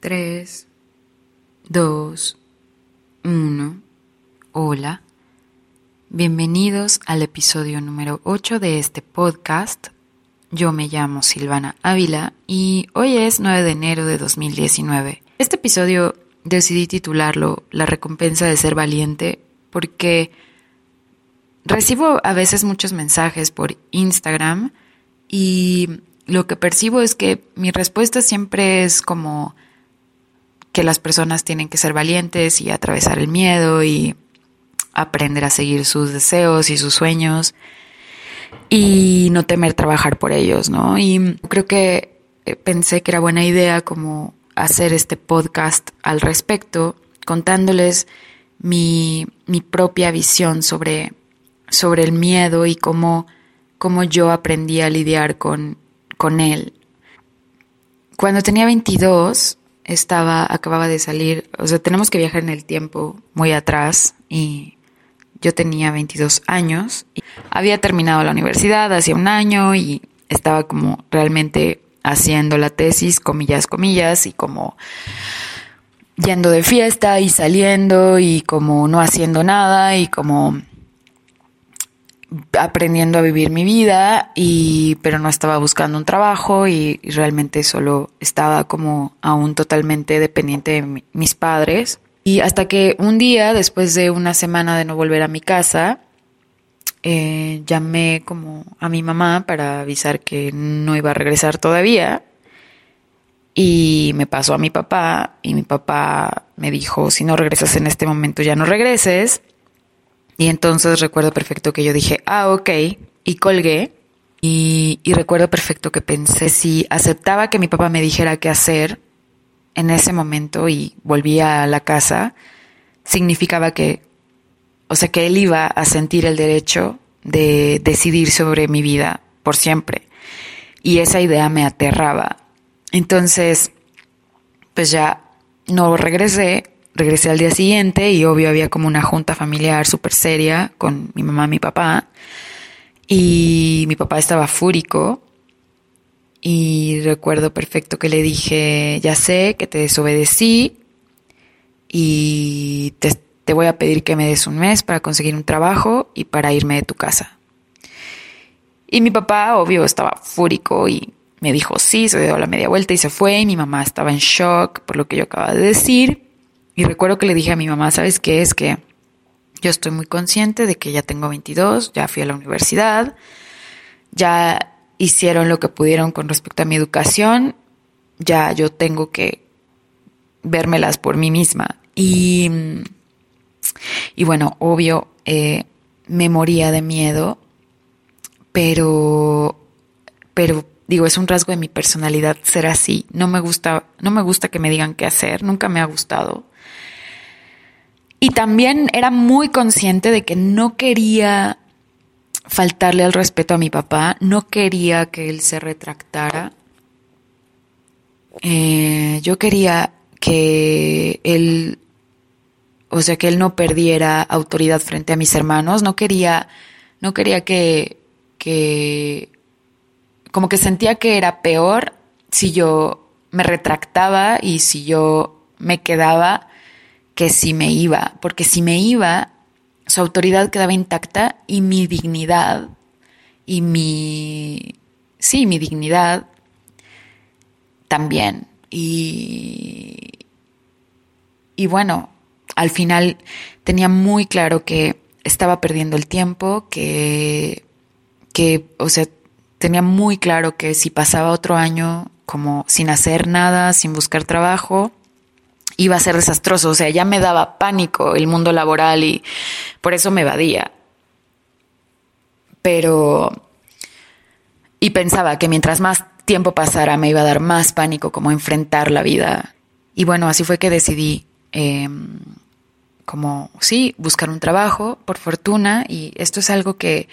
3, 2, 1. Hola. Bienvenidos al episodio número 8 de este podcast. Yo me llamo Silvana Ávila y hoy es 9 de enero de 2019. Este episodio decidí titularlo La recompensa de ser valiente porque recibo a veces muchos mensajes por Instagram y lo que percibo es que mi respuesta siempre es como que las personas tienen que ser valientes y atravesar el miedo y aprender a seguir sus deseos y sus sueños y no temer trabajar por ellos, ¿no? Y creo que eh, pensé que era buena idea como hacer este podcast al respecto, contándoles mi, mi propia visión sobre, sobre el miedo y cómo, cómo yo aprendí a lidiar con, con él. Cuando tenía 22, estaba, acababa de salir, o sea, tenemos que viajar en el tiempo muy atrás y yo tenía 22 años. Había terminado la universidad hacía un año y estaba como realmente haciendo la tesis, comillas, comillas, y como yendo de fiesta y saliendo y como no haciendo nada y como aprendiendo a vivir mi vida y pero no estaba buscando un trabajo y, realmente solo estaba como aún totalmente dependiente de mis padres. Y hasta que un día después de una semana de no volver a mi casa eh, llamé como a mi mamá para avisar que no iba a regresar todavía. Y me pasó a mi papá y mi papá me dijo si no regresas en este momento ya no regreses y entonces recuerdo perfecto que yo dije, ah, ok, y colgué. Y, recuerdo perfecto que pensé si aceptaba que mi papá me dijera qué hacer en ese momento y volvía a la casa, significaba que, o sea, que él iba a sentir el derecho de decidir sobre mi vida por siempre. Y esa idea me aterraba. Entonces, pues ya no regresé, regresé al día siguiente y obvio había como una junta familiar súper seria con mi mamá y mi papá. Y mi papá estaba fúrico. Y recuerdo perfecto que le dije, ya sé que te desobedecí y te, te voy a pedir que me des un mes para conseguir un trabajo y para irme de tu casa. Y mi papá, obvio, estaba fúrico y me dijo sí, se dio la media vuelta y se fue. Y mi mamá estaba en shock por lo que yo acababa de decir. Y recuerdo que le dije a mi mamá, ¿sabes qué? Es que yo estoy muy consciente de que ya tengo 22, ya fui a la universidad, ya hicieron lo que pudieron con respecto a mi educación, ya yo tengo que vérmelas por mí misma. Y, y bueno, obvio, eh, me moría de miedo, pero, pero digo, es un rasgo de mi personalidad ser así. No me gusta, no me gusta que me digan qué hacer, nunca me ha gustado. Y también era muy consciente de que no quería faltarle al respeto a mi papá, no quería que él se retractara. Eh, yo quería que él, o sea, que él no perdiera autoridad frente a mis hermanos, no quería, no quería que, que, como que sentía que era peor si yo me retractaba y si yo me quedaba que si me iba, porque si me iba, su autoridad quedaba intacta y mi dignidad y mi, sí, mi dignidad también. Y, y bueno, al final tenía muy claro que estaba perdiendo el tiempo, que, que, o sea, tenía muy claro que si pasaba otro año como sin hacer nada, sin buscar trabajo, iba a ser desastroso, o sea, ya me daba pánico el mundo laboral y por eso me evadía. Pero... Y pensaba que mientras más tiempo pasara me iba a dar más pánico como enfrentar la vida. Y bueno, así fue que decidí em, como, sí, buscar un trabajo, por fortuna, y esto es algo que,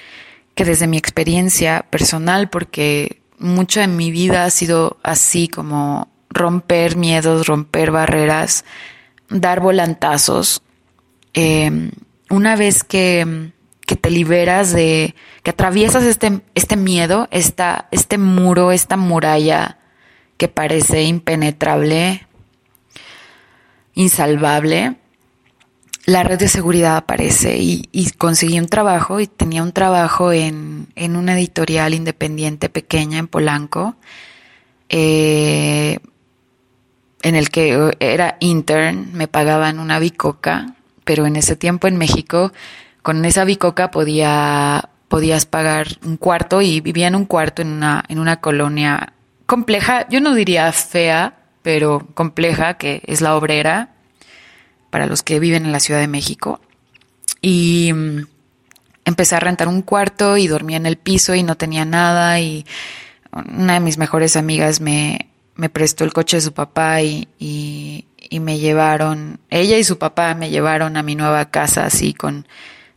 que desde mi experiencia personal, porque mucho de mi vida ha sido así como romper miedos, romper barreras, dar volantazos. Eh, una vez que, que, te liberas de, que atraviesas este, este miedo, esta, este muro, esta muralla que parece impenetrable, insalvable, la red de seguridad aparece y, conseguí un trabajo y tenía un trabajo en, en una editorial independiente pequeña en Polanco, eh, en el que era intern, me pagaban una bicoca, pero en ese tiempo en México con esa bicoca podía, podías pagar un cuarto y vivía en un cuarto en una, en una colonia compleja, yo no diría fea, pero compleja, que es la obrera, para los que viven en la Ciudad de México. Y mm, empecé a rentar un cuarto y dormía en el piso y no tenía nada y una de mis mejores amigas me, me prestó el coche de su papá y, y, me llevaron, ella y su papá me llevaron a mi nueva casa así con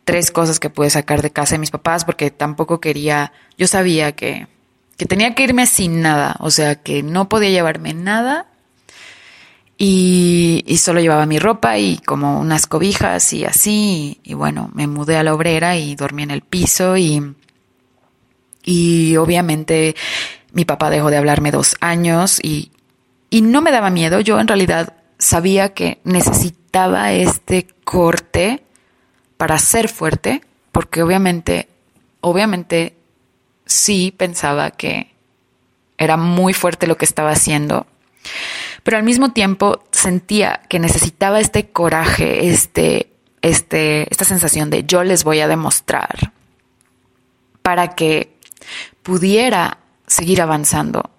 tres cosas que pude sacar de casa de mis papás porque tampoco quería, yo sabía que, que tenía que irme sin nada, o sea que no podía llevarme nada y, solo llevaba mi ropa y como unas cobijas y así. Y, bueno, me mudé a la obrera y dormí en el piso y, y obviamente mi papá dejó de hablarme dos años y, y no me daba miedo. Yo en realidad sabía que necesitaba este corte para ser fuerte, porque obviamente, obviamente sí pensaba que era muy fuerte lo que estaba haciendo pero al mismo tiempo sentía que necesitaba este coraje, este, este, esta sensación de yo les voy a demostrar para que pudiera seguir avanzando,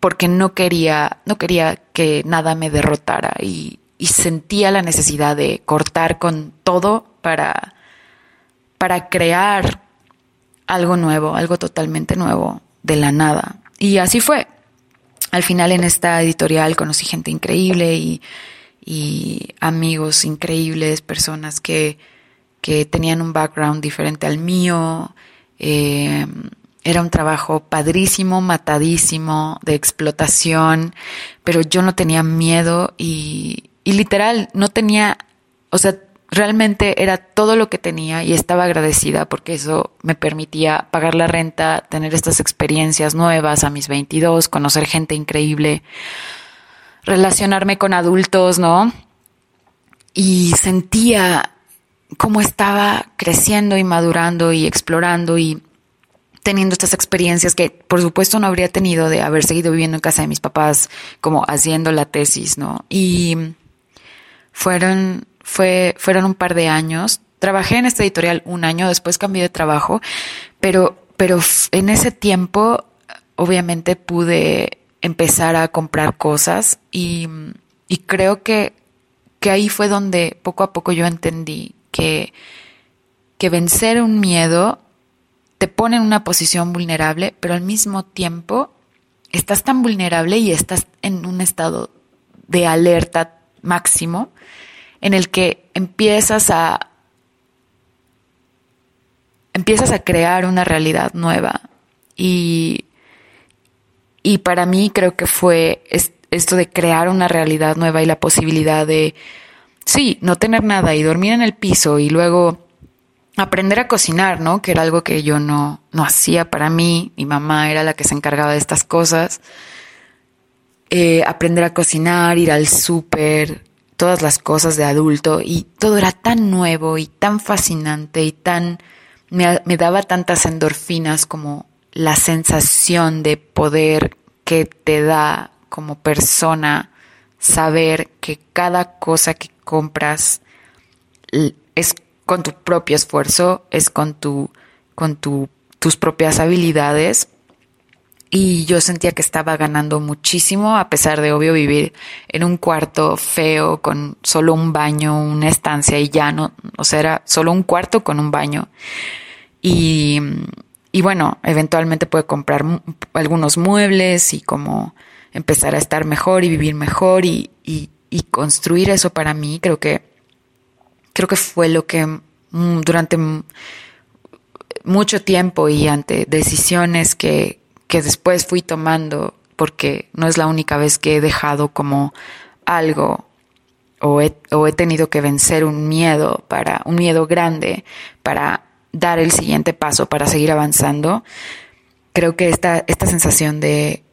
porque no quería, no quería que nada me derrotara y, sentía la necesidad de cortar con todo para, para crear algo nuevo, algo totalmente nuevo de la nada. Y así fue al final en esta editorial conocí gente increíble y, amigos increíbles, personas que, tenían un background diferente al mío. Eh, era un trabajo padrísimo, matadísimo, de explotación, pero yo no tenía miedo y, literal no tenía, o sea, realmente era todo lo que tenía y estaba agradecida porque eso me permitía pagar la renta, tener estas experiencias nuevas a mis 22, conocer gente increíble, relacionarme con adultos, ¿no? Y sentía cómo estaba creciendo y madurando y explorando y teniendo estas experiencias que por supuesto no habría tenido de haber seguido viviendo en casa de mis papás como haciendo la tesis, ¿no? Y fueron fue, fueron un par de años. Trabajé en esta editorial un año, después cambié de trabajo, pero, pero en ese tiempo obviamente pude empezar a comprar cosas y, y creo que, que ahí fue donde poco a poco yo entendí que, que vencer un miedo te pone en una posición vulnerable, pero al mismo tiempo estás tan vulnerable y estás en un estado de alerta máximo en el que empiezas a empiezas a crear una realidad nueva. Y y para mí creo que fue esto de crear una realidad nueva y la posibilidad de sí, no tener nada y dormir en el piso y luego aprender a cocinar, ¿no? Que era algo que yo no, no hacía para mí. Mi mamá era la que se encargaba de estas cosas. Eh, aprender a cocinar, ir al súper, todas las cosas de adulto y todo era tan nuevo y tan fascinante y tan me, daba tantas endorfinas como la sensación de poder que te da como persona saber que cada cosa que compras es con tu propio esfuerzo, es con tu con tu, tus propias habilidades y yo sentía que estaba ganando muchísimo a pesar de obvio vivir en un cuarto feo con solo un baño, una estancia y ya no, o sea, era solo un cuarto con un baño. Y, y bueno, eventualmente pude comprar algunos muebles y como empezar a estar mejor y vivir mejor y, y, y construir eso para mí, creo que, creo que fue lo que mm, durante mucho tiempo y ante decisiones que, que después fui tomando, porque no es la única vez que he dejado como algo o he, o he tenido que vencer un miedo para un miedo grande para dar el siguiente paso para seguir avanzando. Creo que esta, esta sensación de,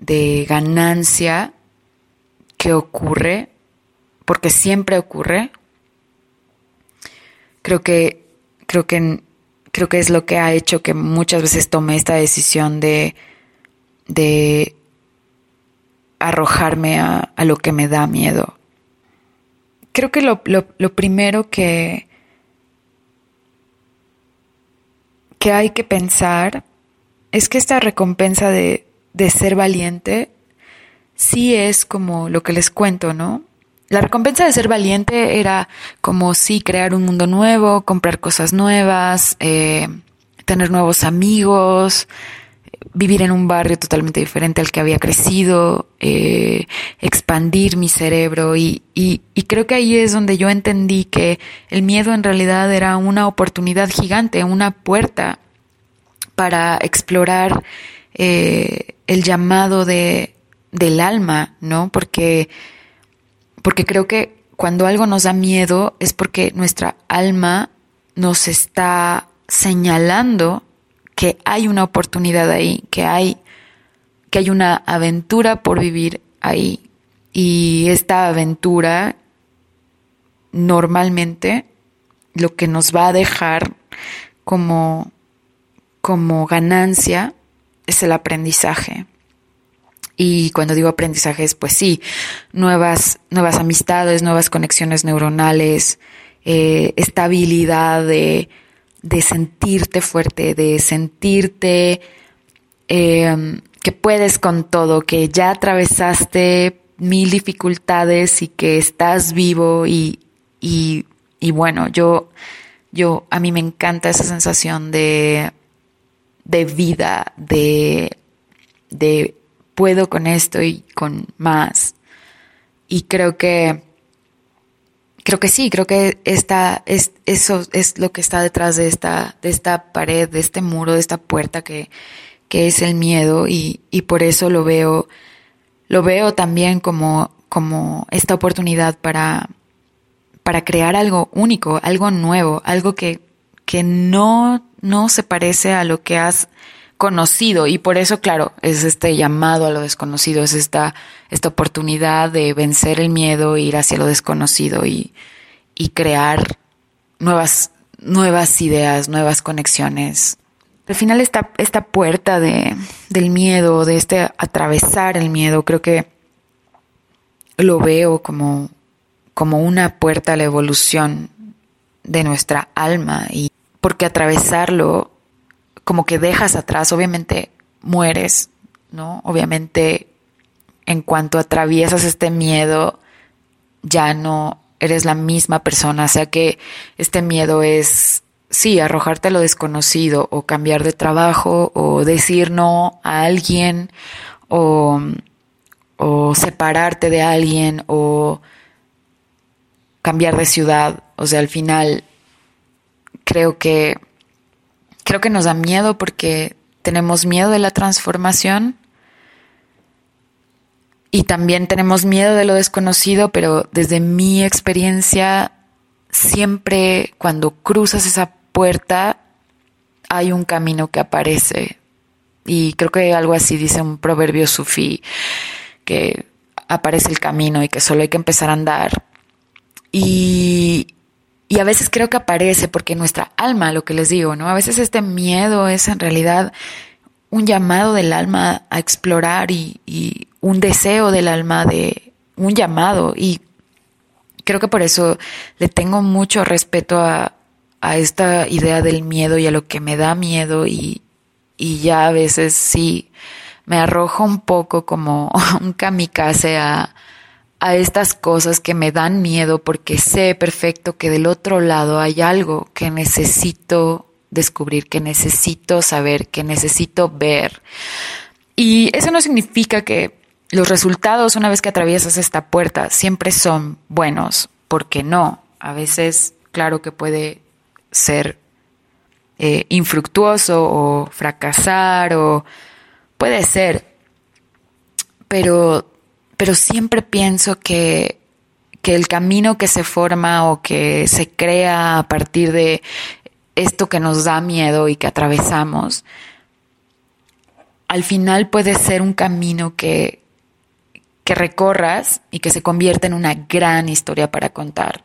de ganancia que ocurre porque siempre ocurre. Creo que, creo que, creo que es lo que ha hecho que muchas veces tome esta decisión de, de arrojarme a, a lo que me da miedo. Creo que lo, lo, lo primero que, que hay que pensar es que esta recompensa de, de ser valiente sí es como lo que les cuento, ¿no? La recompensa de ser valiente era como sí crear un mundo nuevo, comprar cosas nuevas, eh, tener nuevos amigos, vivir en un barrio totalmente diferente al que había crecido, eh, expandir mi cerebro y, y, creo que ahí es donde yo entendí que el miedo en realidad era una oportunidad gigante, una puerta para explorar eh, el llamado de, del alma, ¿no? Porque, porque creo que cuando algo nos da miedo es porque nuestra alma nos está señalando que hay una oportunidad ahí, que hay, que hay una aventura por vivir ahí. Y esta aventura normalmente lo que nos va a dejar como, como ganancia es el aprendizaje. Y cuando digo aprendizajes, pues sí, nuevas, nuevas amistades, nuevas conexiones neuronales, eh, estabilidad de, de sentirte fuerte, de sentirte eh, que puedes con todo, que ya atravesaste mil dificultades y que estás vivo y, y, y bueno, yo, yo, a mí me encanta esa sensación de, de vida, de, de puedo con esto y con más. Y creo que creo que sí, creo que esta, es, eso es lo que está detrás de esta, de esta pared, de este muro, de esta puerta que, que es el miedo y, y por eso lo veo, lo veo también como, como esta oportunidad para, para crear algo único, algo nuevo, algo que, que no, no se parece a lo que has conocido y por eso, claro, es este llamado a lo desconocido, es esta, esta oportunidad de vencer el miedo, ir hacia lo desconocido y, y crear nuevas, nuevas ideas, nuevas conexiones. Al final esta, esta puerta de, del miedo, de este atravesar el miedo, creo que lo veo como, como una puerta a la evolución de nuestra alma y porque atravesarlo como que dejas atrás, obviamente mueres, ¿no? Obviamente en cuanto atraviesas este miedo, ya no eres la misma persona, o sea que este miedo es, sí, arrojarte a lo desconocido o cambiar de trabajo o decir no a alguien o, o separarte de alguien o cambiar de ciudad, o sea, al final creo que creo que nos da miedo porque tenemos miedo de la transformación y también tenemos miedo de lo desconocido, pero desde mi experiencia, siempre cuando cruzas esa puerta hay un camino que aparece. Y creo que algo así dice un proverbio sufí, que aparece el camino y que solo hay que empezar a andar. Y, y a veces creo que aparece porque nuestra alma, lo que les digo, ¿no? A veces este miedo es en realidad un llamado del alma a explorar y, y un deseo del alma de un llamado. Y creo que por eso le tengo mucho respeto a, a esta idea del miedo y a lo que me da miedo y, y ya a veces sí me arrojo un poco como un kamikaze a, a estas cosas que me dan miedo porque sé perfecto que del otro lado hay algo que necesito descubrir, que necesito saber, que necesito ver. Y eso no significa que los resultados una vez que atraviesas esta puerta siempre son buenos, porque no. A veces, claro que puede ser eh, infructuoso o fracasar o puede ser, pero pero siempre pienso que, que el camino que se forma o que se crea a partir de esto que nos da miedo y que atravesamos, al final puede ser un camino que, que recorras y que se convierte en una gran historia para contar.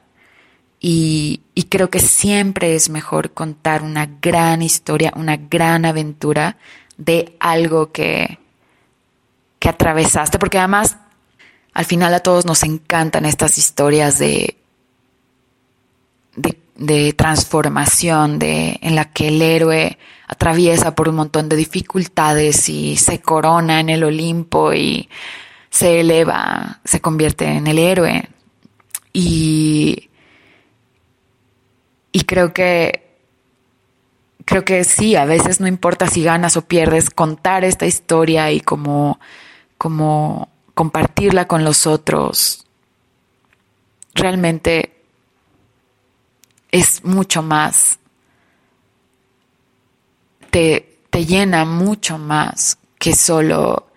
Y, y, creo que siempre es mejor contar una gran historia, una gran aventura de algo que, que atravesaste, porque además al final a todos nos encantan estas historias de, de, transformación, de, en la que el héroe atraviesa por un montón de dificultades y se corona en el Olimpo y se eleva, se convierte en el héroe. Y, y creo que creo que sí, a veces no importa si ganas o pierdes, contar esta historia y como, como compartirla con los otros, realmente es mucho más, te, te llena mucho más que solo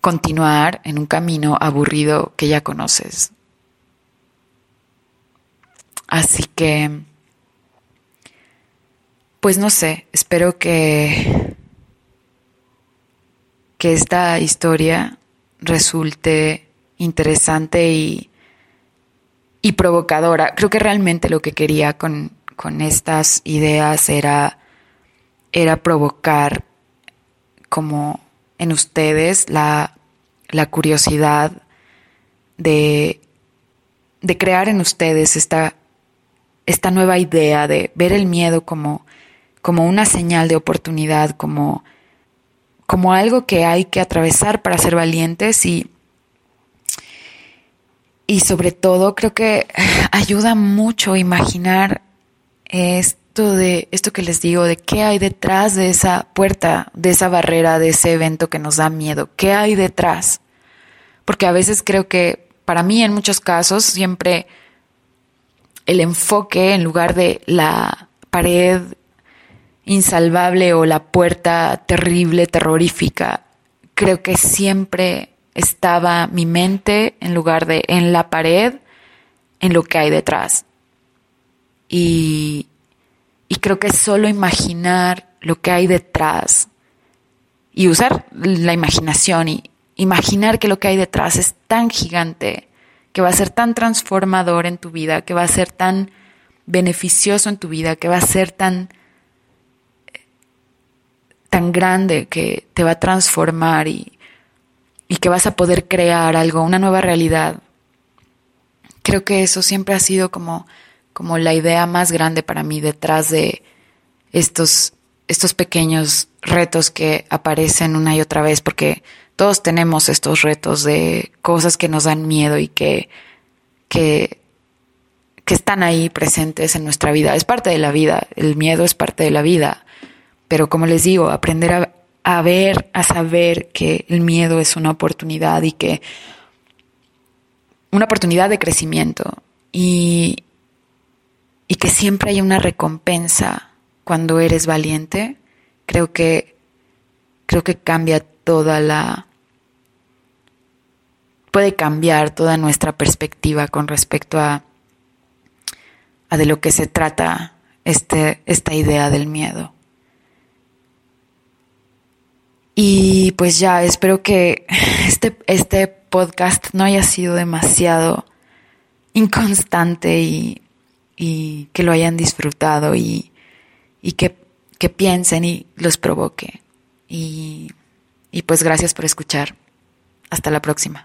continuar en un camino aburrido que ya conoces. Así que, pues no sé, espero que, que esta historia resulte interesante y, y provocadora. Creo que realmente lo que quería con, con estas ideas era, era provocar como en ustedes la, la curiosidad de, de, crear en ustedes esta, esta nueva idea de ver el miedo como, como una señal de oportunidad, como, como algo que hay que atravesar para ser valientes y, y sobre todo creo que ayuda mucho imaginar esto de esto que les digo de qué hay detrás de esa puerta, de esa barrera, de ese evento que nos da miedo, qué hay detrás. Porque a veces creo que para mí en muchos casos siempre el enfoque en lugar de la pared insalvable o la puerta terrible, terrorífica, creo que siempre estaba mi mente en lugar de en la pared, en lo que hay detrás. Y, y creo que solo imaginar lo que hay detrás y usar la imaginación y imaginar que lo que hay detrás es tan gigante, que va a ser tan transformador en tu vida, que va a ser tan beneficioso en tu vida, que va a ser tan tan grande que te va a transformar y, y que vas a poder crear algo, una nueva realidad. Creo que eso siempre ha sido como, como la idea más grande para mí detrás de estos, estos pequeños retos que aparecen una y otra vez, porque todos tenemos estos retos de cosas que nos dan miedo y que, que, que están ahí presentes en nuestra vida. Es parte de la vida, el miedo es parte de la vida, pero como les digo, aprender a, ver, a saber que el miedo es una oportunidad y que una oportunidad de crecimiento y, y que siempre hay una recompensa cuando eres valiente, creo que creo que cambia toda la puede cambiar toda nuestra perspectiva con respecto a, a de lo que se trata este, esta idea del miedo. Y pues ya, espero que este, este podcast no haya sido demasiado inconstante y, y que lo hayan disfrutado y, y que, que, piensen y los provoque. Y, y pues gracias por escuchar. Hasta la próxima.